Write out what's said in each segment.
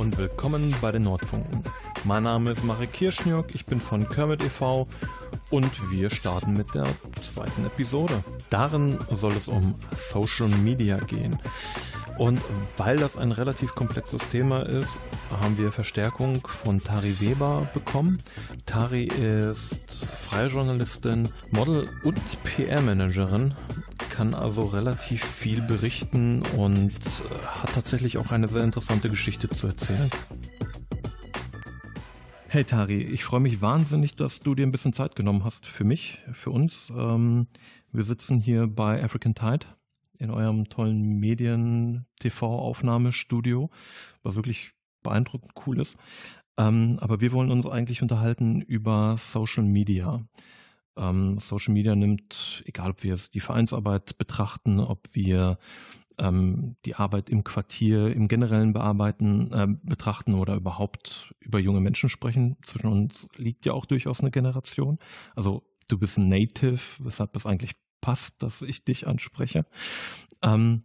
und willkommen bei den Nordfunken. Mein Name ist Marek Kirschniok, ich bin von Kermit e.V. und wir starten mit der zweiten Episode. Darin soll es um Social Media gehen. Und weil das ein relativ komplexes Thema ist, haben wir Verstärkung von Tari Weber bekommen. Tari ist freie Journalistin, Model und PR-Managerin kann also relativ viel berichten und äh, hat tatsächlich auch eine sehr interessante Geschichte zu erzählen. Hey Tari, ich freue mich wahnsinnig, dass du dir ein bisschen Zeit genommen hast für mich, für uns. Ähm, wir sitzen hier bei African Tide in eurem tollen Medien-TV-Aufnahmestudio, was wirklich beeindruckend cool ist. Ähm, aber wir wollen uns eigentlich unterhalten über Social Media. Ähm, Social Media nimmt, egal ob wir es die Vereinsarbeit betrachten, ob wir ähm, die Arbeit im Quartier im generellen Bearbeiten äh, betrachten oder überhaupt über junge Menschen sprechen. Zwischen uns liegt ja auch durchaus eine Generation. Also du bist ein Native, weshalb es eigentlich passt, dass ich dich anspreche. Ähm,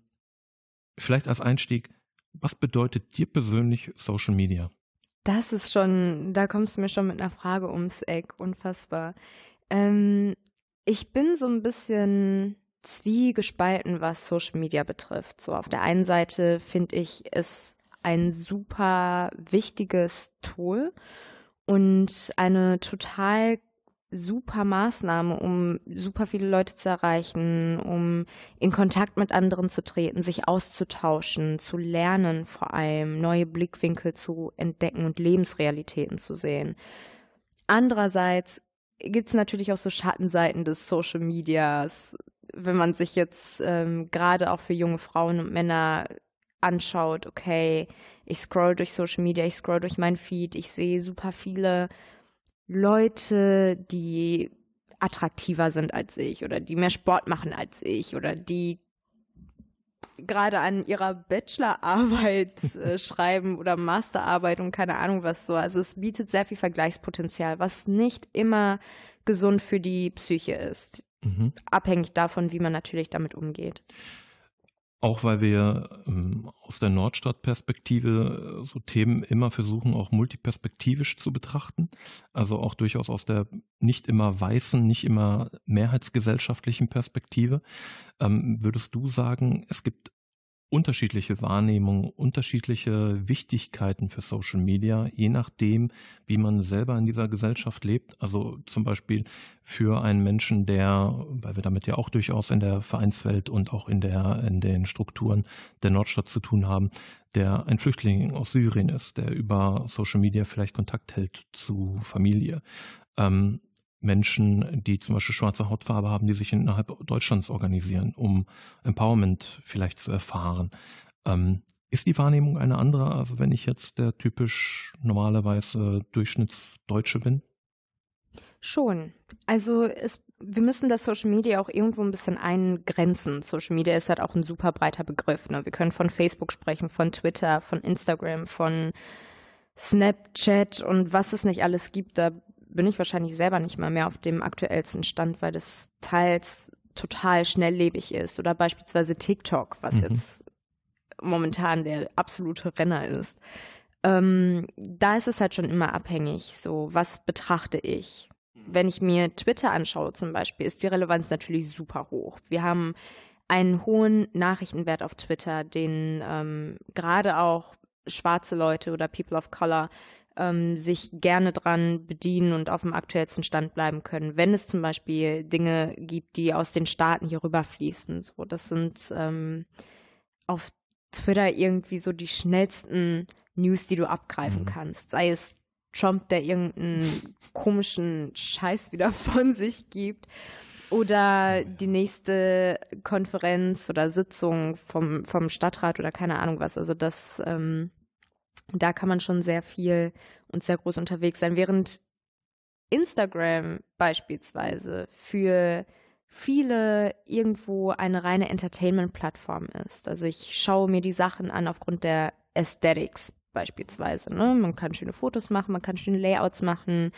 vielleicht als Einstieg, was bedeutet dir persönlich Social Media? Das ist schon, da kommst du mir schon mit einer Frage ums Eck, unfassbar. Ähm, ich bin so ein bisschen zwiegespalten, was Social Media betrifft. So auf der einen Seite finde ich es ein super wichtiges Tool und eine total super Maßnahme, um super viele Leute zu erreichen, um in Kontakt mit anderen zu treten, sich auszutauschen, zu lernen vor allem, neue Blickwinkel zu entdecken und Lebensrealitäten zu sehen. Andererseits gibt es natürlich auch so Schattenseiten des Social Medias, wenn man sich jetzt ähm, gerade auch für junge Frauen und Männer anschaut, okay, ich scroll durch Social Media, ich scroll durch mein Feed, ich sehe super viele Leute, die attraktiver sind als ich oder die mehr Sport machen als ich oder die gerade an ihrer Bachelorarbeit äh, schreiben oder Masterarbeit und keine Ahnung was so. Also es bietet sehr viel Vergleichspotenzial, was nicht immer gesund für die Psyche ist. Mhm. Abhängig davon, wie man natürlich damit umgeht. Auch weil wir ähm, aus der Nordstadt-Perspektive äh, so Themen immer versuchen, auch multiperspektivisch zu betrachten. Also auch durchaus aus der nicht immer weißen, nicht immer mehrheitsgesellschaftlichen Perspektive. Ähm, würdest du sagen, es gibt unterschiedliche Wahrnehmungen, unterschiedliche Wichtigkeiten für Social Media, je nachdem, wie man selber in dieser Gesellschaft lebt. Also zum Beispiel für einen Menschen, der, weil wir damit ja auch durchaus in der Vereinswelt und auch in der, in den Strukturen der Nordstadt zu tun haben, der ein Flüchtling aus Syrien ist, der über Social Media vielleicht Kontakt hält zu Familie. Ähm, Menschen, die zum Beispiel schwarze Hautfarbe haben, die sich innerhalb Deutschlands organisieren, um Empowerment vielleicht zu erfahren. Ähm, ist die Wahrnehmung eine andere, als wenn ich jetzt der typisch normalerweise Durchschnittsdeutsche bin? Schon. Also es, wir müssen das Social Media auch irgendwo ein bisschen eingrenzen. Social Media ist halt auch ein super breiter Begriff. Ne? Wir können von Facebook sprechen, von Twitter, von Instagram, von Snapchat und was es nicht alles gibt. Da bin ich wahrscheinlich selber nicht mal mehr auf dem aktuellsten Stand, weil das teils total schnelllebig ist. Oder beispielsweise TikTok, was mhm. jetzt momentan der absolute Renner ist. Ähm, da ist es halt schon immer abhängig. So, was betrachte ich? Wenn ich mir Twitter anschaue zum Beispiel, ist die Relevanz natürlich super hoch. Wir haben einen hohen Nachrichtenwert auf Twitter, den ähm, gerade auch schwarze Leute oder People of Color ähm, sich gerne dran bedienen und auf dem aktuellsten Stand bleiben können. Wenn es zum Beispiel Dinge gibt, die aus den Staaten hier rüberfließen. So, das sind ähm, auf Twitter irgendwie so die schnellsten News, die du abgreifen mhm. kannst. Sei es Trump, der irgendeinen komischen Scheiß wieder von sich gibt. Oder die nächste Konferenz oder Sitzung vom, vom Stadtrat oder keine Ahnung was. Also das ähm, da kann man schon sehr viel und sehr groß unterwegs sein. Während Instagram beispielsweise für viele irgendwo eine reine Entertainment-Plattform ist. Also ich schaue mir die Sachen an aufgrund der Aesthetics beispielsweise. Ne? Man kann schöne Fotos machen, man kann schöne Layouts machen,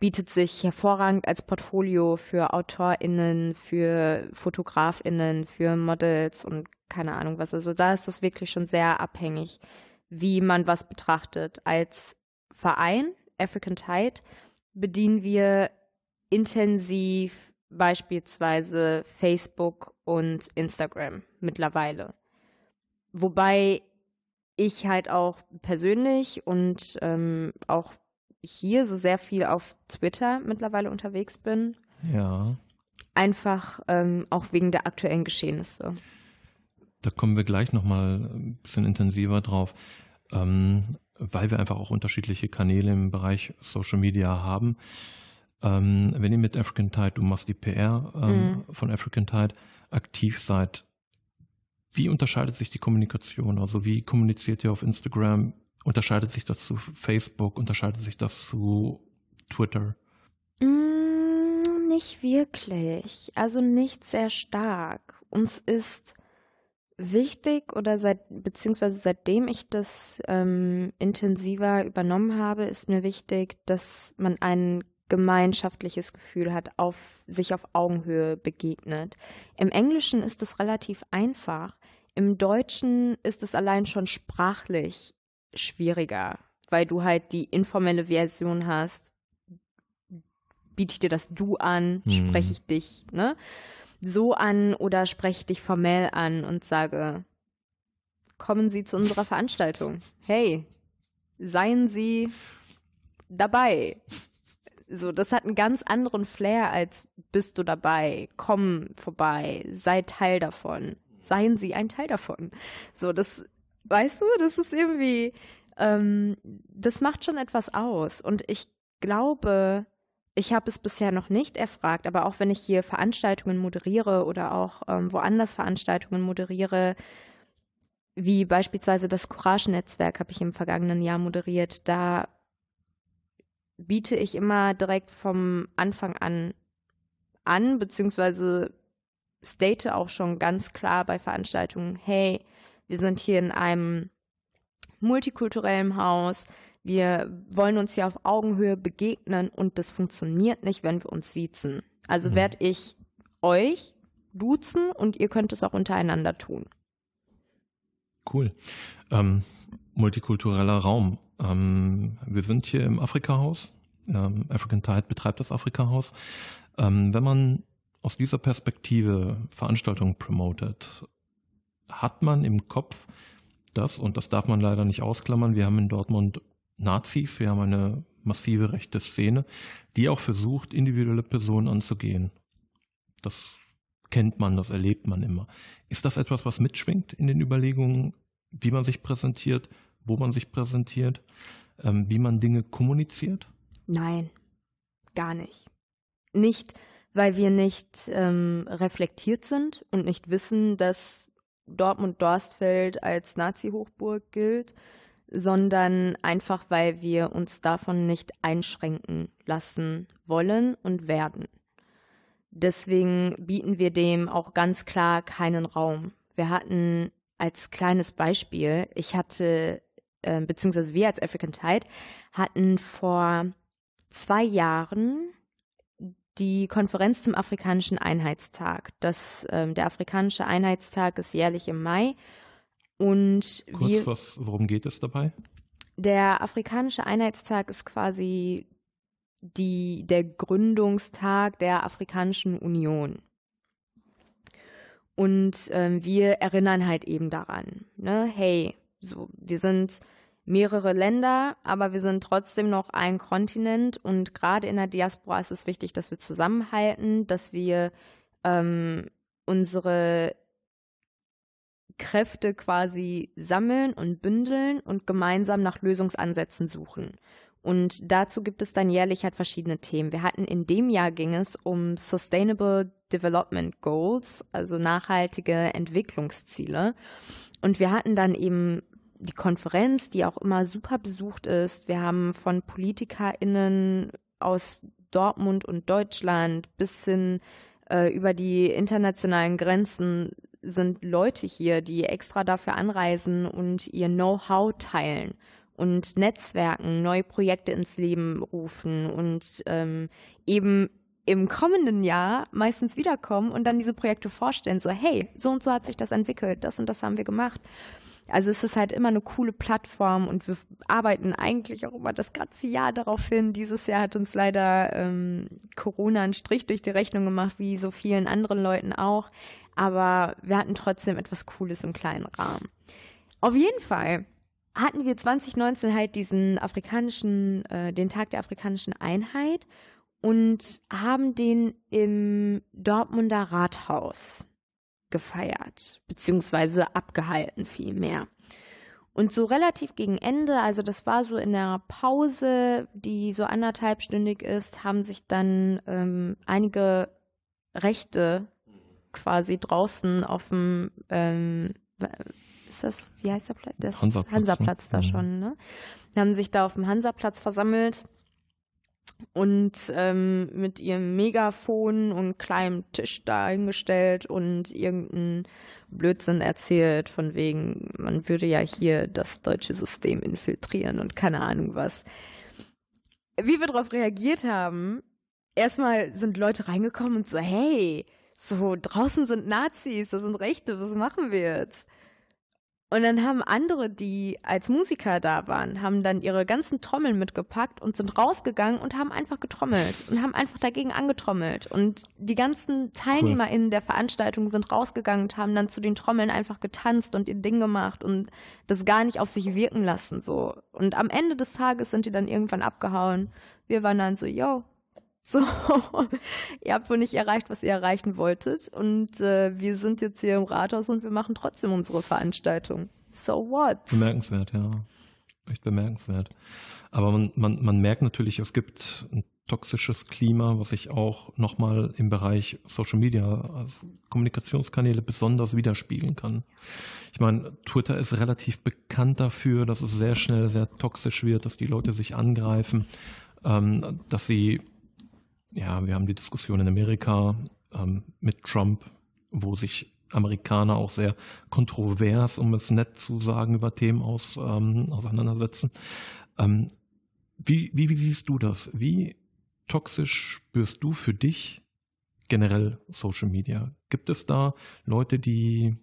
bietet sich hervorragend als Portfolio für AutorInnen, für FotografInnen, für Models und keine Ahnung was. Also da ist das wirklich schon sehr abhängig wie man was betrachtet. Als Verein, African Tide, bedienen wir intensiv beispielsweise Facebook und Instagram mittlerweile. Wobei ich halt auch persönlich und ähm, auch hier so sehr viel auf Twitter mittlerweile unterwegs bin. Ja. Einfach ähm, auch wegen der aktuellen Geschehnisse. Da kommen wir gleich nochmal ein bisschen intensiver drauf, ähm, weil wir einfach auch unterschiedliche Kanäle im Bereich Social Media haben. Ähm, wenn ihr mit African Tide, du machst die PR ähm, mhm. von African Tide, aktiv seid, wie unterscheidet sich die Kommunikation? Also wie kommuniziert ihr auf Instagram? Unterscheidet sich das zu Facebook? Unterscheidet sich das zu Twitter? Mm, nicht wirklich. Also nicht sehr stark. Uns ist wichtig oder seit beziehungsweise seitdem ich das ähm, intensiver übernommen habe, ist mir wichtig, dass man ein gemeinschaftliches Gefühl hat, auf sich auf Augenhöhe begegnet. Im Englischen ist es relativ einfach. Im Deutschen ist es allein schon sprachlich schwieriger, weil du halt die informelle Version hast. Biete ich dir das Du an, spreche ich dich, ne? So an oder spreche ich dich formell an und sage, kommen Sie zu unserer Veranstaltung. Hey, seien Sie dabei. So, das hat einen ganz anderen Flair als bist du dabei, komm vorbei, sei Teil davon, seien Sie ein Teil davon. So, das, weißt du, das ist irgendwie, ähm, das macht schon etwas aus. Und ich glaube, ich habe es bisher noch nicht erfragt, aber auch wenn ich hier Veranstaltungen moderiere oder auch ähm, woanders Veranstaltungen moderiere, wie beispielsweise das Courage-Netzwerk habe ich im vergangenen Jahr moderiert, da biete ich immer direkt vom Anfang an an, beziehungsweise state auch schon ganz klar bei Veranstaltungen, hey, wir sind hier in einem multikulturellen Haus, wir wollen uns hier auf Augenhöhe begegnen und das funktioniert nicht, wenn wir uns siezen. Also mhm. werde ich euch duzen und ihr könnt es auch untereinander tun. Cool. Ähm, multikultureller Raum. Ähm, wir sind hier im Afrika-Haus. Ähm, African Tide betreibt das Afrika-Haus. Ähm, wenn man aus dieser Perspektive Veranstaltungen promotet, hat man im Kopf das, und das darf man leider nicht ausklammern, wir haben in Dortmund Nazis, wir haben eine massive rechte Szene, die auch versucht, individuelle Personen anzugehen. Das kennt man, das erlebt man immer. Ist das etwas, was mitschwingt in den Überlegungen, wie man sich präsentiert, wo man sich präsentiert, ähm, wie man Dinge kommuniziert? Nein, gar nicht. Nicht, weil wir nicht ähm, reflektiert sind und nicht wissen, dass Dortmund-Dorstfeld als Nazi-Hochburg gilt, sondern einfach, weil wir uns davon nicht einschränken lassen wollen und werden. Deswegen bieten wir dem auch ganz klar keinen Raum. Wir hatten als kleines Beispiel, ich hatte, äh, beziehungsweise wir als African Tide hatten vor zwei Jahren die Konferenz zum Afrikanischen Einheitstag. Das, ähm, der Afrikanische Einheitstag ist jährlich im Mai. Und Kurz, wir, was, worum geht es dabei? Der Afrikanische Einheitstag ist quasi die, der Gründungstag der Afrikanischen Union. Und ähm, wir erinnern halt eben daran, ne? hey, so, wir sind mehrere Länder, aber wir sind trotzdem noch ein Kontinent und gerade in der Diaspora ist es wichtig, dass wir zusammenhalten, dass wir ähm, unsere Kräfte quasi sammeln und bündeln und gemeinsam nach Lösungsansätzen suchen. Und dazu gibt es dann jährlich halt verschiedene Themen. Wir hatten in dem Jahr ging es um Sustainable Development Goals, also nachhaltige Entwicklungsziele. Und wir hatten dann eben die Konferenz, die auch immer super besucht ist. Wir haben von PolitikerInnen aus Dortmund und Deutschland bis hin äh, über die internationalen Grenzen sind Leute hier, die extra dafür anreisen und ihr Know-how teilen und Netzwerken, neue Projekte ins Leben rufen und ähm, eben im kommenden Jahr meistens wiederkommen und dann diese Projekte vorstellen, so hey, so und so hat sich das entwickelt, das und das haben wir gemacht. Also es ist halt immer eine coole Plattform und wir arbeiten eigentlich auch immer das ganze Jahr darauf hin. Dieses Jahr hat uns leider ähm, Corona einen Strich durch die Rechnung gemacht, wie so vielen anderen Leuten auch. Aber wir hatten trotzdem etwas Cooles im kleinen Rahmen. Auf jeden Fall hatten wir 2019 halt diesen afrikanischen, äh, den Tag der afrikanischen Einheit und haben den im Dortmunder Rathaus gefeiert, beziehungsweise abgehalten vielmehr. Und so relativ gegen Ende, also das war so in der Pause, die so anderthalbstündig ist, haben sich dann ähm, einige Rechte quasi draußen auf dem, ähm, ist das, wie heißt der Platz? Das Hansaplatz, Hansaplatz ne? da Mhm. schon, ne? Haben sich da auf dem Hansaplatz versammelt und ähm, mit ihrem Megafon und kleinem Tisch da hingestellt und irgendeinen Blödsinn erzählt, von wegen, man würde ja hier das deutsche System infiltrieren und keine Ahnung was. Wie wir darauf reagiert haben, erstmal sind Leute reingekommen und so, hey, so draußen sind Nazis, das sind Rechte, was machen wir jetzt? Und dann haben andere, die als Musiker da waren, haben dann ihre ganzen Trommeln mitgepackt und sind rausgegangen und haben einfach getrommelt und haben einfach dagegen angetrommelt. Und die ganzen TeilnehmerInnen der Veranstaltung sind rausgegangen und haben dann zu den Trommeln einfach getanzt und ihr Ding gemacht und das gar nicht auf sich wirken lassen, so. Und am Ende des Tages sind die dann irgendwann abgehauen. Wir waren dann so, yo, so, ihr habt wohl nicht erreicht, was ihr erreichen wolltet. Und äh, wir sind jetzt hier im Rathaus und wir machen trotzdem unsere Veranstaltung. So what? Bemerkenswert, ja. Echt bemerkenswert. Aber man, man, man merkt natürlich, es gibt ein toxisches Klima, was sich auch nochmal im Bereich Social Media als Kommunikationskanäle besonders widerspiegeln kann. Ich meine, Twitter ist relativ bekannt dafür, dass es sehr schnell sehr toxisch wird, dass die Leute sich angreifen, ähm, dass sie, ja, wir haben die Diskussion in Amerika ähm, mit Trump, wo sich Amerikaner auch sehr kontrovers, um es nett zu sagen, über Themen aus, ähm, auseinandersetzen. Ähm, wie, wie, wie siehst du das? Wie toxisch spürst du für dich generell Social Media? Gibt es da Leute, die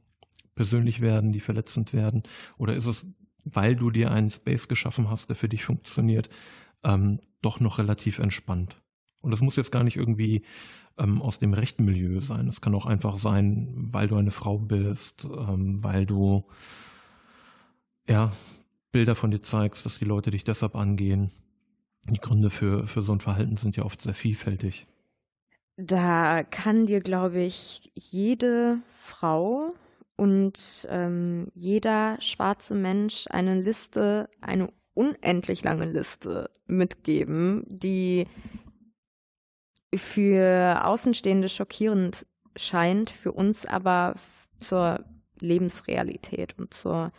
persönlich werden, die verletzend werden? Oder ist es, weil du dir einen Space geschaffen hast, der für dich funktioniert, ähm, doch noch relativ entspannt? Und das muss jetzt gar nicht irgendwie ähm, aus dem rechten Milieu sein. Es kann auch einfach sein, weil du eine Frau bist, ähm, weil du ja Bilder von dir zeigst, dass die Leute dich deshalb angehen. Die Gründe für, für so ein Verhalten sind ja oft sehr vielfältig. Da kann dir, glaube ich, jede Frau und ähm, jeder schwarze Mensch eine Liste, eine unendlich lange Liste mitgeben, die für Außenstehende schockierend scheint, für uns aber zur Lebensrealität und zur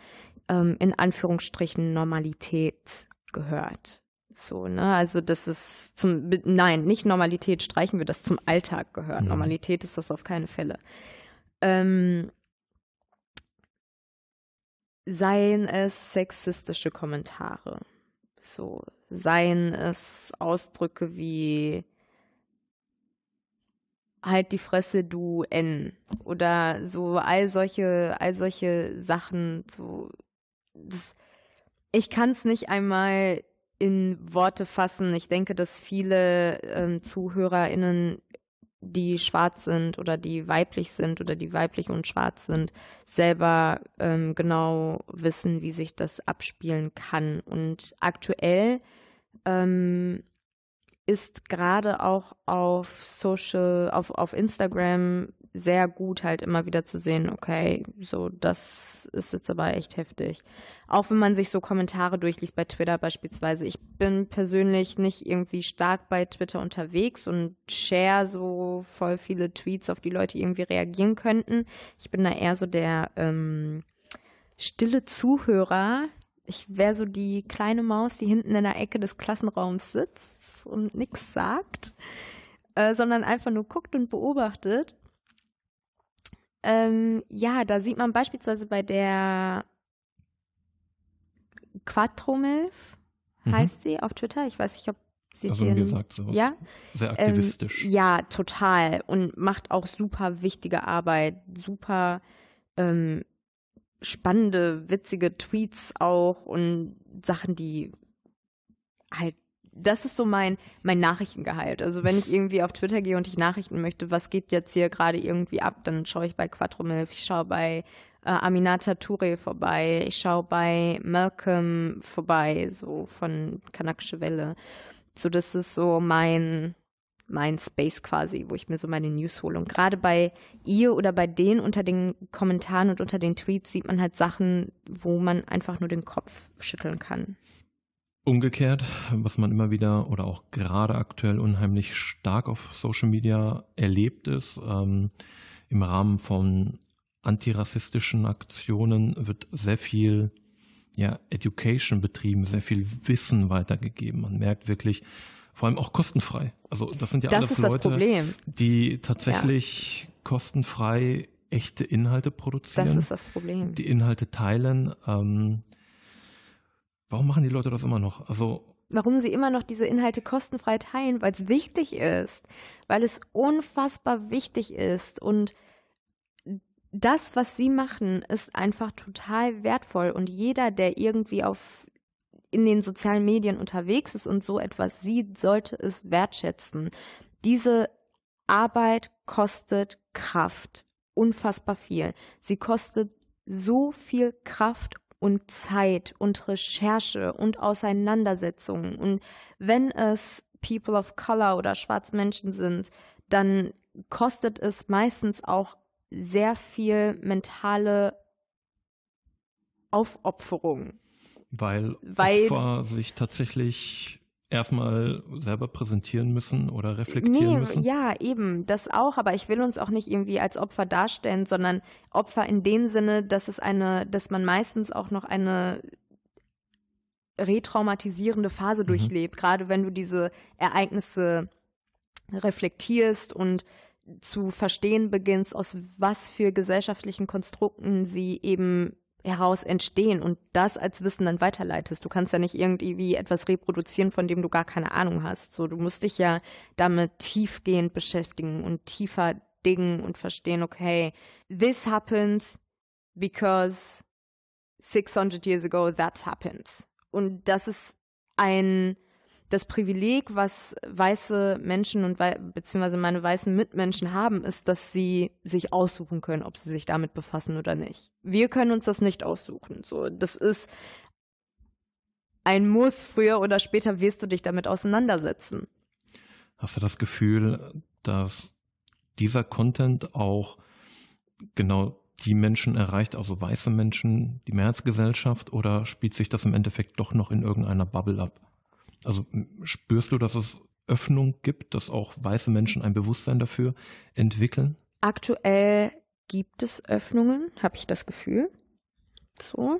ähm, in Anführungsstrichen Normalität gehört. So, ne? Also das ist zum nein, nicht Normalität, streichen wir das zum Alltag gehört. Mhm. Normalität ist das auf keine Fälle. Ähm, seien es sexistische Kommentare, so, seien es Ausdrücke wie halt die Fresse du N oder so all solche all solche Sachen so das, ich kann es nicht einmal in Worte fassen. Ich denke, dass viele ähm, ZuhörerInnen, die schwarz sind oder die weiblich sind oder die weiblich und schwarz sind, selber ähm, genau wissen, wie sich das abspielen kann. Und aktuell ähm, ist gerade auch auf Social, auf, auf Instagram sehr gut halt immer wieder zu sehen, okay, so das ist jetzt aber echt heftig. Auch wenn man sich so Kommentare durchliest bei Twitter beispielsweise. Ich bin persönlich nicht irgendwie stark bei Twitter unterwegs und share so voll viele Tweets, auf die Leute irgendwie reagieren könnten. Ich bin da eher so der ähm, stille Zuhörer. Ich wäre so die kleine Maus, die hinten in der Ecke des Klassenraums sitzt und nichts sagt, äh, sondern einfach nur guckt und beobachtet. Ähm, ja, da sieht man beispielsweise bei der Quattromilf, Mhm. heißt sie auf Twitter. Ich weiß nicht, ob sie Also den, mir sagt sowas. ja, Sehr ähm, aktivistisch. ja, total. Und macht auch super wichtige Arbeit, super ähm, spannende, witzige Tweets auch und Sachen, die halt das ist so mein, mein Nachrichtengehalt. Also wenn ich irgendwie auf Twitter gehe und ich Nachrichten möchte, was geht jetzt hier gerade irgendwie ab, dann schaue ich bei Quattromilf, ich schaue bei äh, Aminata Touré vorbei, ich schaue bei Malcolm vorbei, so von Kanakische Welle. So, das ist so mein, mein Space quasi, wo ich mir so meine News hole. Und gerade bei ihr oder bei denen unter den Kommentaren und unter den Tweets sieht man halt Sachen, wo man einfach nur den Kopf schütteln kann. Umgekehrt, was man immer wieder oder auch gerade aktuell unheimlich stark auf Social Media erlebt ist, ähm, im Rahmen von antirassistischen Aktionen wird sehr viel ja, Education betrieben, sehr viel Wissen weitergegeben. Man merkt wirklich, vor allem auch kostenfrei. Also das sind ja das alles Leute, die tatsächlich ja. kostenfrei echte Inhalte produzieren. Das ist das Problem. Die Inhalte teilen. Ähm, warum machen die Leute das immer noch? Also warum sie immer noch diese Inhalte kostenfrei teilen, weil es wichtig ist, weil es unfassbar wichtig ist und das, was sie machen, ist einfach total wertvoll und jeder, der irgendwie auf in den sozialen Medien unterwegs ist und so etwas sieht, sollte es wertschätzen. Diese Arbeit kostet Kraft, unfassbar viel. Sie kostet so viel Kraft und Zeit und Recherche und Auseinandersetzungen. Und wenn es People of Color oder Schwarzmenschen sind, dann kostet es meistens auch sehr viel mentale Aufopferung. Weil, Weil Opfer sich tatsächlich erstmal selber präsentieren müssen oder reflektieren nee, müssen? Ja, eben, das auch, aber ich will uns auch nicht irgendwie als Opfer darstellen, sondern Opfer in dem Sinne, dass es eine, dass man meistens auch noch eine retraumatisierende Phase mhm. durchlebt, gerade wenn du diese Ereignisse reflektierst und zu verstehen beginnst, aus was für gesellschaftlichen Konstrukten sie eben heraus entstehen und das als Wissen dann weiterleitest. Du kannst ja nicht irgendwie etwas reproduzieren, von dem du gar keine Ahnung hast. So, du musst dich ja damit tiefgehend beschäftigen und tiefer dingen und verstehen, okay, this happened because 600 years ago that happened. Und das ist ein das Privileg, was weiße Menschen und beziehungsweise meine weißen Mitmenschen haben, ist, dass sie sich aussuchen können, ob sie sich damit befassen oder nicht. Wir können uns das nicht aussuchen. So, das ist ein Muss. Früher oder später wirst du dich damit auseinandersetzen. Hast du das Gefühl, dass dieser Content auch genau die Menschen erreicht, also weiße Menschen, die Mehrheitsgesellschaft, oder spielt sich das im Endeffekt doch noch in irgendeiner Bubble ab? Also spürst du, dass es Öffnung gibt, dass auch weiße Menschen ein Bewusstsein dafür entwickeln? Aktuell gibt es Öffnungen, habe ich das Gefühl. So.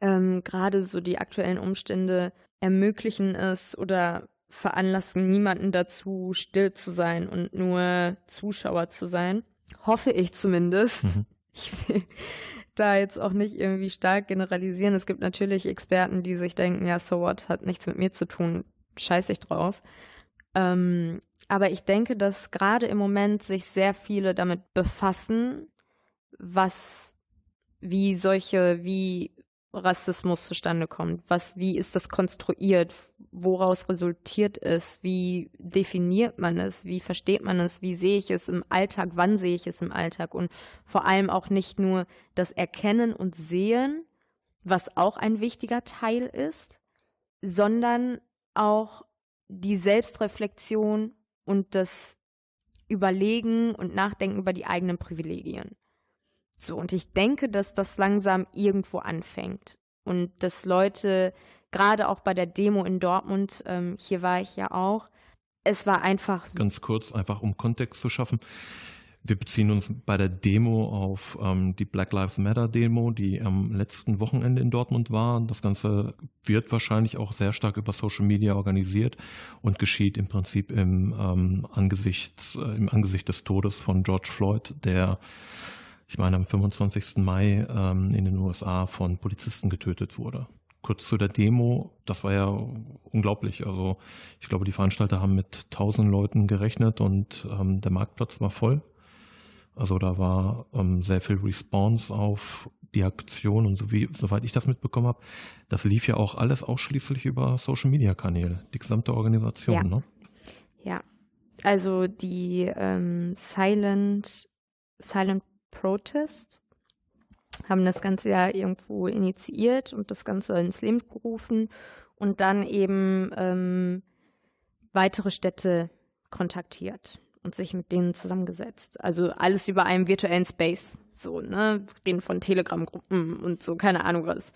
Ähm, Gerade so die aktuellen Umstände ermöglichen es oder veranlassen niemanden dazu, still zu sein und nur Zuschauer zu sein. Hoffe ich zumindest. Mhm. Ich will, da jetzt auch nicht irgendwie stark generalisieren. Es gibt natürlich Experten, die sich denken, ja, so what, hat nichts mit mir zu tun, scheiß ich drauf. Ähm, aber ich denke, dass gerade im Moment sich sehr viele damit befassen, was, wie solche, wie Rassismus zustande kommt. Was, wie ist das konstruiert? Woraus resultiert es? Wie definiert man es? Wie versteht man es? Wie sehe ich es im Alltag? Wann sehe ich es im Alltag? Und vor allem auch nicht nur das Erkennen und Sehen, was auch ein wichtiger Teil ist, sondern auch die Selbstreflexion und das Überlegen und Nachdenken über die eigenen Privilegien. So, und ich denke, dass das langsam irgendwo anfängt. Und dass Leute, gerade auch bei der Demo in Dortmund, ähm, hier war ich ja auch, es war einfach. Ganz kurz, einfach um Kontext zu schaffen. Wir beziehen uns bei der Demo auf ähm, die Black Lives Matter Demo, die am letzten Wochenende in Dortmund war. Das Ganze wird wahrscheinlich auch sehr stark über Social Media organisiert und geschieht im Prinzip im, ähm, Angesicht, äh, im Angesicht des Todes von George Floyd, der ich meine, am 25. Mai ähm, in den USA von Polizisten getötet wurde. Kurz zu der Demo, das war ja unglaublich. Also ich glaube, die Veranstalter haben mit tausend Leuten gerechnet und ähm, der Marktplatz war voll. Also da war ähm, sehr viel Response auf die Aktion und so wie, soweit ich das mitbekommen habe, das lief ja auch alles ausschließlich über Social Media Kanäle, die gesamte Organisation, ja. ne? Ja. Also die ähm, Silent, Silent Protest haben das Ganze ja irgendwo initiiert und das Ganze ins Leben gerufen und dann eben ähm, weitere Städte kontaktiert und sich mit denen zusammengesetzt. Also alles über einem virtuellen Space. So, ne? Wir reden von Telegram-Gruppen und so, keine Ahnung was.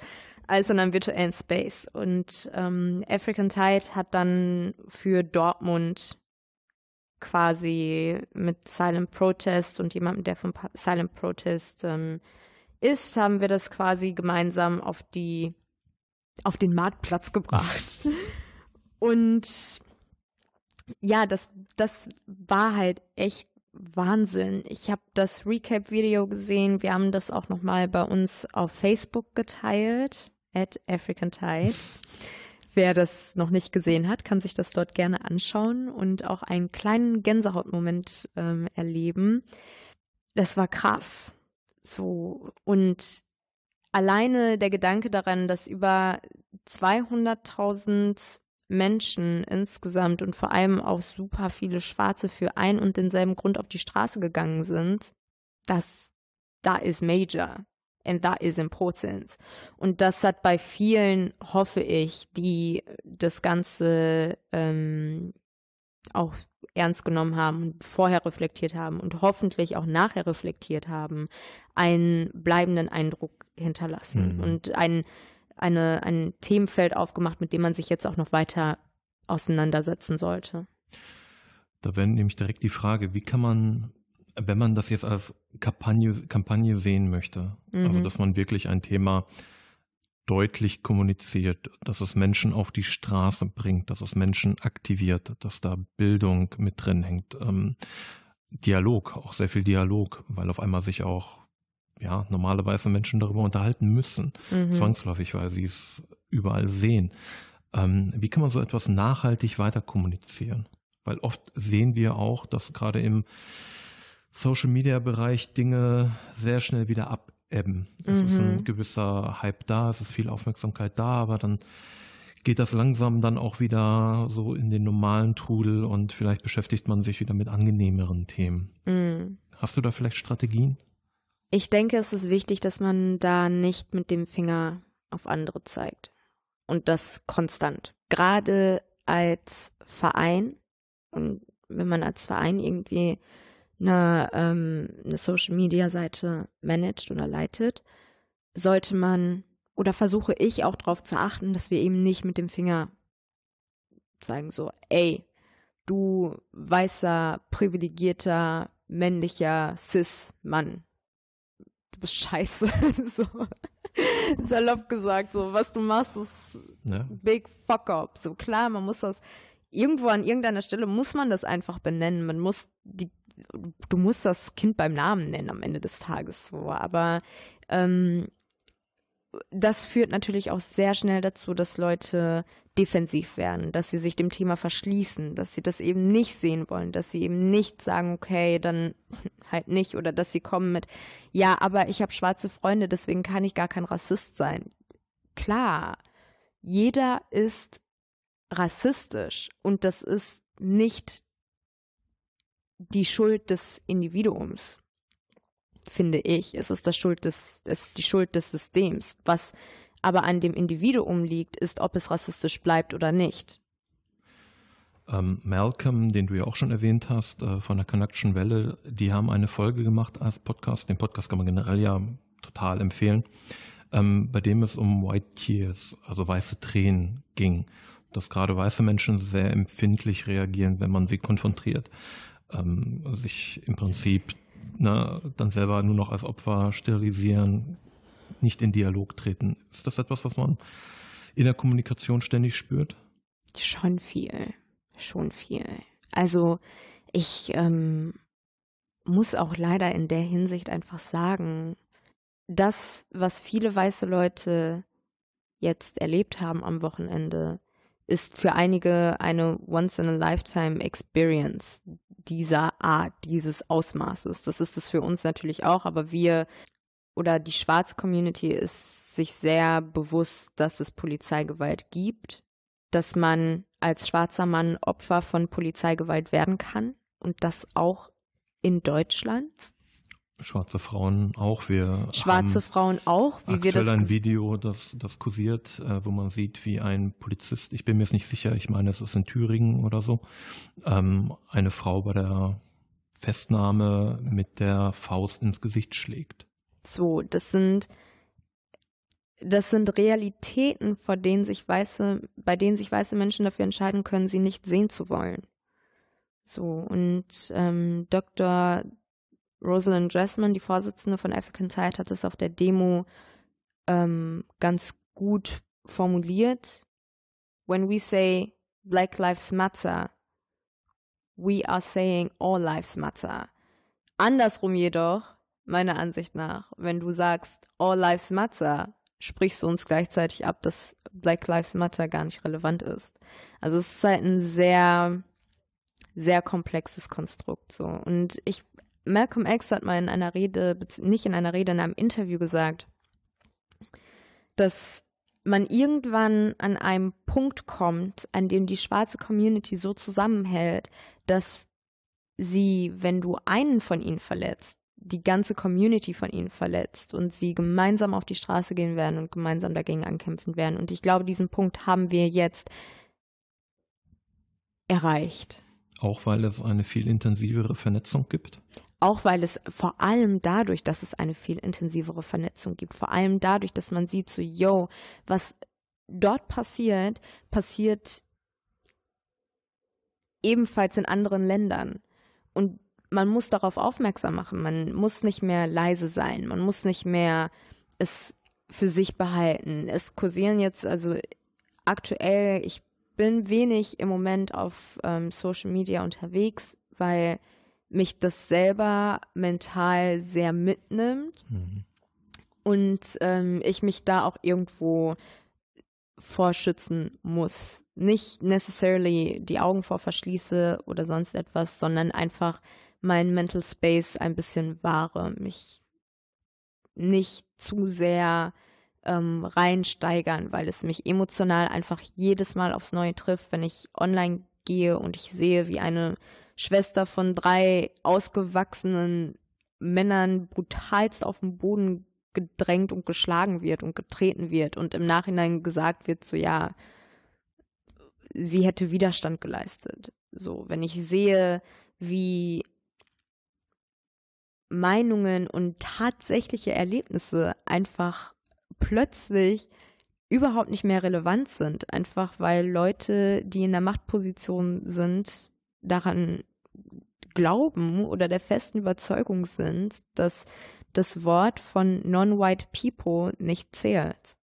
Alles in einem virtuellen Space. Und ähm, African Tide hat dann für Dortmund quasi mit Silent Protest und jemandem, der von Silent Protest ähm, ist, haben wir das quasi gemeinsam auf die auf den Marktplatz gebracht. und ja, das, das war halt echt Wahnsinn. Ich habe das Recap-Video gesehen. Wir haben das auch nochmal bei uns auf Facebook geteilt, at African Tide. Wer das noch nicht gesehen hat, kann sich das dort gerne anschauen und auch einen kleinen Gänsehautmoment ähm, erleben. Das war krass. So, und alleine der Gedanke daran, dass über 200.000 Menschen insgesamt und vor allem auch super viele Schwarze für ein und denselben Grund auf die Straße gegangen sind, das, da ist major. And that is important. Und das hat bei vielen, hoffe ich, die das Ganze ähm, auch ernst genommen haben, vorher reflektiert haben und hoffentlich auch nachher reflektiert haben, einen bleibenden Eindruck hinterlassen mhm. und ein, eine, ein Themenfeld aufgemacht, mit dem man sich jetzt auch noch weiter auseinandersetzen sollte. Da wäre nämlich direkt die Frage, wie kann man, wenn man das jetzt als Kampagne, Kampagne sehen möchte, also mhm. also dass man wirklich ein Thema deutlich kommuniziert, dass es Menschen auf die Straße bringt, dass es Menschen aktiviert, dass da Bildung mit drin hängt. Ähm, Dialog, auch sehr viel Dialog, weil auf einmal sich auch ja, normale weiße Menschen darüber unterhalten müssen, mhm. zwangsläufig, weil sie es überall sehen. Ähm, wie kann man so etwas nachhaltig weiter kommunizieren? Weil oft sehen wir auch, dass gerade im Social Media Bereich Dinge sehr schnell wieder ab ebben. Es mhm. ist ein mhm. gewisser Hype da, es ist viel Aufmerksamkeit da, aber dann geht das langsam dann auch wieder so in den normalen Trudel und vielleicht beschäftigt man sich wieder mit angenehmeren Themen. Mhm. Hast du da vielleicht Strategien? Ich denke, es ist wichtig, dass man da nicht mit dem Finger auf andere zeigt. Und das konstant. Gerade als Verein und wenn man als Verein irgendwie eine, ähm, eine Social Media Seite managt oder leitet, sollte man oder versuche ich auch darauf zu achten, dass wir eben nicht mit dem Finger sagen so, ey, du weißer, privilegierter, männlicher Cis-Mann, du bist scheiße. so. Salopp gesagt, so, was du machst, ist ja. big fuck up. So klar, man muss das irgendwo an irgendeiner Stelle muss man das einfach benennen. Man muss die du musst das Kind beim Namen nennen am Ende des Tages so. Aber ähm, das führt natürlich auch sehr schnell dazu, dass Leute defensiv werden, dass sie sich dem Thema verschließen, dass sie das eben nicht sehen wollen, dass sie eben nicht sagen, okay, dann halt nicht, oder dass sie kommen mit, ja, aber ich habe schwarze Freunde, deswegen kann ich gar kein Rassist sein. Klar, jeder ist rassistisch und das ist nicht die Schuld des Individuums, finde ich. Es ist, das Schuld des, es ist die Schuld des Systems. Was aber an dem Individuum liegt, ist, ob es rassistisch bleibt oder nicht. Ähm, Malcolm, den du ja auch schon erwähnt hast, äh, von der Connection Welle, die haben eine Folge gemacht als Podcast. Den Podcast kann man generell ja total empfehlen, ähm, bei dem es um White Tears, also weiße Tränen ging. Dass gerade weiße Menschen sehr empfindlich reagieren, wenn man sie konfrontiert ähm, sich im Prinzip ne, dann selber nur noch als Opfer sterilisieren, nicht in Dialog treten. Ist das etwas, was man in der Kommunikation ständig spürt? Schon viel, schon viel. Also ich ähm, muss auch leider in der Hinsicht einfach sagen, das, was viele weiße Leute jetzt erlebt haben am Wochenende, ist für einige eine Once-in-a-Lifetime-Experience, dieser Art, dieses Ausmaßes. Das ist es für uns natürlich auch, aber wir oder die schwarze Community ist sich sehr bewusst, dass es Polizeigewalt gibt, dass man als schwarzer Mann Opfer von Polizeigewalt werden kann und das auch in Deutschland. Schwarze Frauen auch. Wir Schwarze haben Frauen auch, wie wir das ein Video, das, das kursiert, äh, wo man sieht, wie ein Polizist, ich bin mir jetzt nicht sicher, ich meine, es ist in Thüringen oder so, ähm, eine Frau bei der Festnahme mit der Faust ins Gesicht schlägt. So, das sind das sind Realitäten, vor denen sich weiße, bei denen sich weiße Menschen dafür entscheiden können, sie nicht sehen zu wollen. So, und ähm, Dr. Rosalind Dressman, die Vorsitzende von African Tide, hat es auf der Demo ähm, ganz gut formuliert. When we say Black Lives Matter, we are saying all lives matter. Andersrum jedoch, meiner Ansicht nach, wenn du sagst all lives matter, sprichst du uns gleichzeitig ab, dass Black Lives Matter gar nicht relevant ist. Also es ist halt ein sehr, sehr komplexes Konstrukt so. Und ich Malcolm X hat mal in einer Rede, nicht in einer Rede, in einem Interview gesagt, dass man irgendwann an einem Punkt kommt, an dem die schwarze Community so zusammenhält, dass sie, wenn du einen von ihnen verletzt, die ganze Community von ihnen verletzt und sie gemeinsam auf die Straße gehen werden und gemeinsam dagegen ankämpfen werden. Und ich glaube, diesen Punkt haben wir jetzt erreicht. Auch weil es eine viel intensivere Vernetzung gibt? Auch weil es vor allem dadurch, dass es eine viel intensivere Vernetzung gibt, vor allem dadurch, dass man sieht, so, yo, was dort passiert, passiert ebenfalls in anderen Ländern. Und man muss darauf aufmerksam machen. Man muss nicht mehr leise sein. Man muss nicht mehr es für sich behalten. Es kursieren jetzt, also aktuell, ich bin wenig im Moment auf ähm, Social Media unterwegs, weil mich das selber mental sehr mitnimmt mhm. und ähm, ich mich da auch irgendwo vorschützen muss. Nicht necessarily die Augen vor verschließe oder sonst etwas, sondern einfach mein Mental Space ein bisschen wahre, mich nicht zu sehr ähm, reinsteigern, weil es mich emotional einfach jedes Mal aufs Neue trifft, wenn ich online gehe und ich sehe, wie eine Schwester von drei ausgewachsenen Männern brutalst auf den Boden gedrängt und geschlagen wird und getreten wird und im Nachhinein gesagt wird, so ja, sie hätte Widerstand geleistet. So, wenn ich sehe, wie Meinungen und tatsächliche Erlebnisse einfach plötzlich überhaupt nicht mehr relevant sind, einfach weil Leute, die in der Machtposition sind, daran glauben oder der festen Überzeugung sind, dass das Wort von non-white people nicht zählt.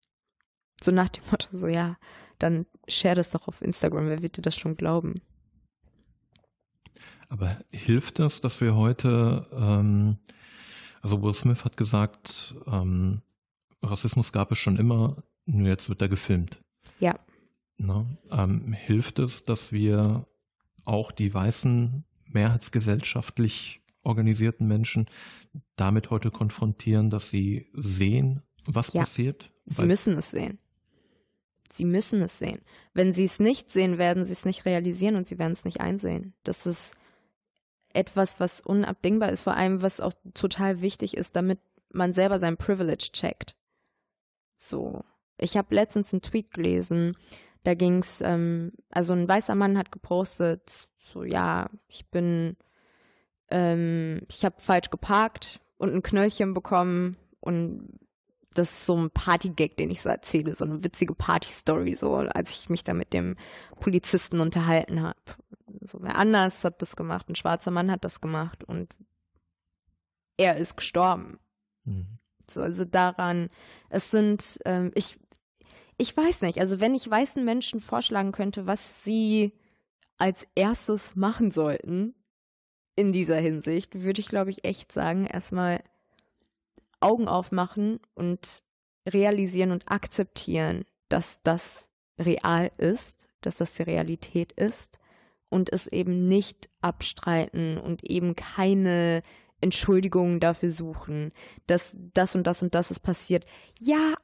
So nach dem Motto, so ja, dann share das doch auf Instagram, wer wird dir das schon glauben? Aber hilft das, dass wir heute, ähm, also Will Smith hat gesagt, ähm, Rassismus gab es schon immer, nur jetzt wird er gefilmt. Ja. Na, ähm, hilft es, dass wir auch die weißen, mehrheitsgesellschaftlich organisierten Menschen damit heute konfrontieren, dass sie sehen, was ja. passiert? Sie müssen es sehen. Sie müssen es sehen. Wenn sie es nicht sehen, werden sie es nicht realisieren und sie werden es nicht einsehen. Das ist etwas, was unabdingbar ist, vor allem was auch total wichtig ist, damit man selber sein Privilege checkt. So. Ich habe letztens einen Tweet gelesen, da ging es, ähm, also ein weißer Mann hat gepostet, so ja, ich bin, ähm, ich habe falsch geparkt und ein Knöllchen bekommen und das ist so ein Partygag, den ich so erzähle, so eine witzige Party-Story, so als ich mich da mit dem Polizisten unterhalten habe. So wer anders hat das gemacht, ein schwarzer Mann hat das gemacht und er ist gestorben. Mhm. So, also daran, es sind, ähm, ich, ich weiß nicht, also wenn ich weißen Menschen vorschlagen könnte, was sie als erstes machen sollten in dieser Hinsicht, würde ich, glaube ich, echt sagen, erstmal Augen aufmachen und realisieren und akzeptieren, dass das real ist, dass das die Realität ist und es eben nicht abstreiten und eben keine Entschuldigungen dafür suchen, dass das und das und das ist passiert. Ja,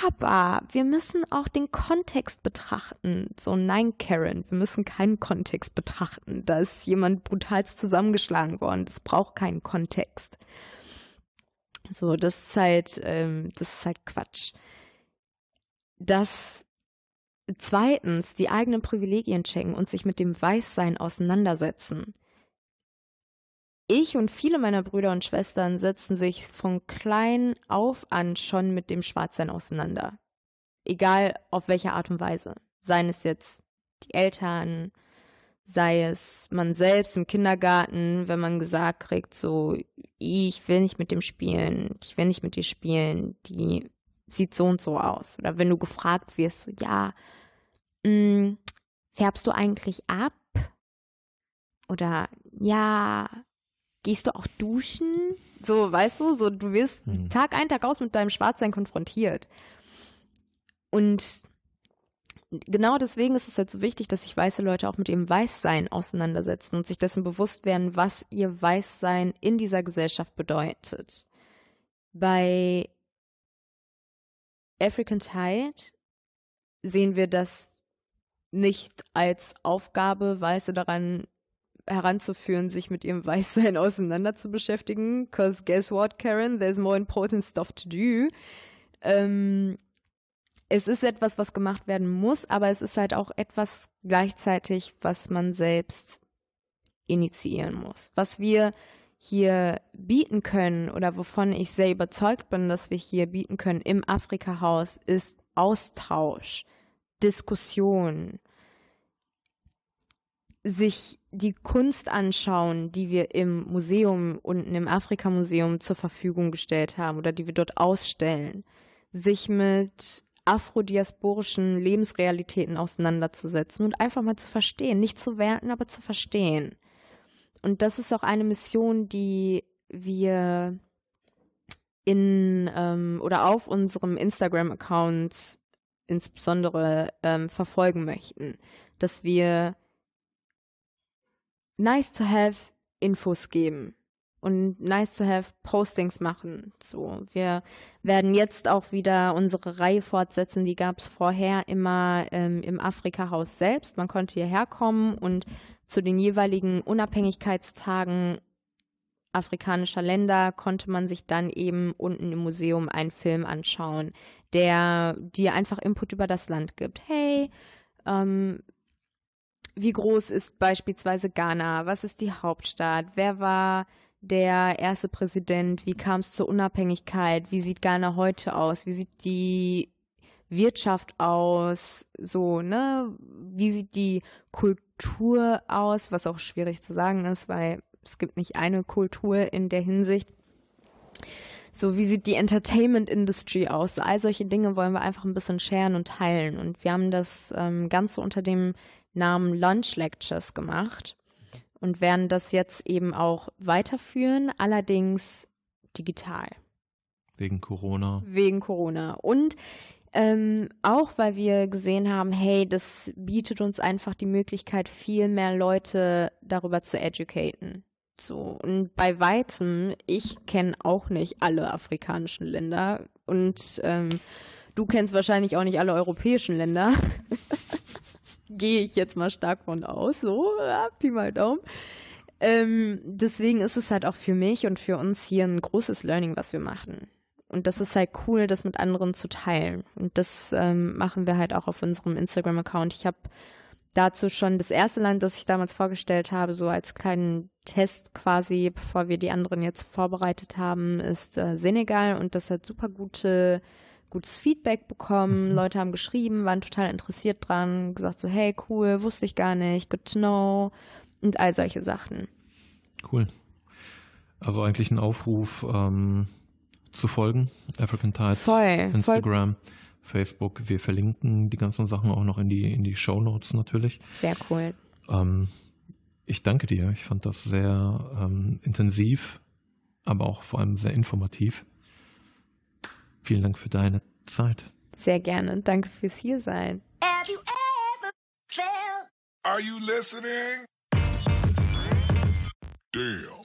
aber wir müssen auch den Kontext betrachten. So, nein, Karen, wir müssen keinen Kontext betrachten. Da ist jemand brutalst zusammengeschlagen worden. Das braucht keinen Kontext. So, das ist halt, ähm, das ist halt Quatsch. Das zweitens die eigenen Privilegien checken und sich mit dem Weißsein auseinandersetzen. Ich und viele meiner Brüder und Schwestern setzen sich von klein auf an schon mit dem Schwarzsein auseinander. Egal auf welche Art und Weise. Seien es jetzt die Eltern, sei es man selbst im Kindergarten, wenn man gesagt kriegt, so, ich will nicht mit dem spielen, ich will nicht mit dir spielen, die sieht so und so aus. Oder wenn du gefragt wirst, so, ja, mh, mm, färbst du eigentlich ab? Oder ja, gehst du auch duschen? So, weißt du, so du wirst hm. Tag ein, Tag aus mit deinem Schwarzsein konfrontiert. Und genau deswegen ist es halt so wichtig, dass sich weiße Leute auch mit ihrem Weißsein auseinandersetzen und sich dessen bewusst werden, was ihr Weißsein in dieser Gesellschaft bedeutet. Bei African Tide sehen wir das nicht als Aufgabe, Weiße daran heranzuführen, sich mit ihrem Weißsein auseinander zu beschäftigen. Cause guess what, Karen? There's more important stuff to do. Ähm, es ist etwas, was gemacht werden muss, aber es ist halt auch etwas gleichzeitig, was man selbst initiieren muss. Was wir hier bieten können oder wovon ich sehr überzeugt bin, dass wir hier bieten können im Afrika-Haus, ist Austausch, Diskussion, sich die Kunst anschauen, die wir im Museum unten im Afrika-Museum zur Verfügung gestellt haben oder die wir dort ausstellen, sich mit afrodiasporischen Lebensrealitäten auseinanderzusetzen und einfach mal zu verstehen, nicht zu werten, aber zu verstehen. Und das ist auch eine Mission, die wir in ähm, oder auf unserem Instagram-Account insbesondere ähm, verfolgen möchten, dass wir nice to have Infos geben und nice to have Postings machen. So, wir werden jetzt auch wieder unsere Reihe fortsetzen. Die gab es vorher immer ähm, im Afrika-Haus selbst. Man konnte hierher kommen und zu den jeweiligen Unabhängigkeitstagen afrikanischer Länder konnte man sich dann eben unten im Museum einen Film anschauen, der dir einfach Input über das Land gibt. Hey, ähm, wie groß ist beispielsweise Ghana? Was ist die Hauptstadt? Wer war der erste Präsident? Wie kam es zur Unabhängigkeit? Wie sieht Ghana heute aus? Wie sieht die Wirtschaft aus? So, ne? Wie sieht die Kultur aus? Was auch schwierig zu sagen ist, weil es gibt nicht eine Kultur in der Hinsicht. So, wie sieht die Entertainment Industry aus? So, all solche Dinge wollen wir einfach ein bisschen sharen und teilen. Und wir haben das ähm, Ganze unter dem Namen Lunch Lectures gemacht und werden das jetzt eben auch weiterführen, allerdings digital. Wegen Corona. Wegen Corona. Und ähm, auch weil wir gesehen haben, hey, das bietet uns einfach die Möglichkeit, viel mehr Leute darüber zu educaten. So, und bei weitem, ich kenne auch nicht alle afrikanischen Länder und ähm, du kennst wahrscheinlich auch nicht alle europäischen Länder. Gehe ich jetzt mal stark von aus, so, Pi mal Daumen. Ähm, deswegen ist es halt auch für mich und für uns hier ein großes Learning, was wir machen. Und das ist halt cool, das mit anderen zu teilen. Und das ähm, machen wir halt auch auf unserem Instagram-Account. Ich habe dazu schon das erste Land, das ich damals vorgestellt habe, so als kleinen Test quasi, bevor wir die anderen jetzt vorbereitet haben, ist äh, Senegal. Und das hat super gute gutes Feedback bekommen. Mhm. Leute haben geschrieben, waren total interessiert dran, gesagt so, hey, cool, wusste ich gar nicht, good to know und all solche Sachen. Cool. Also eigentlich ein Aufruf ähm, zu folgen, African Tide, voll, Instagram, voll. Facebook. Wir verlinken die ganzen Sachen auch noch in die, in die Show Notes natürlich. Sehr cool. Ähm, ich danke dir. Ich fand das sehr ähm, intensiv, aber auch vor allem sehr informativ. Vielen Dank für deine Zeit. Sehr gerne. Danke fürs Hiersein. Have you ever felt? Are you listening? Damn.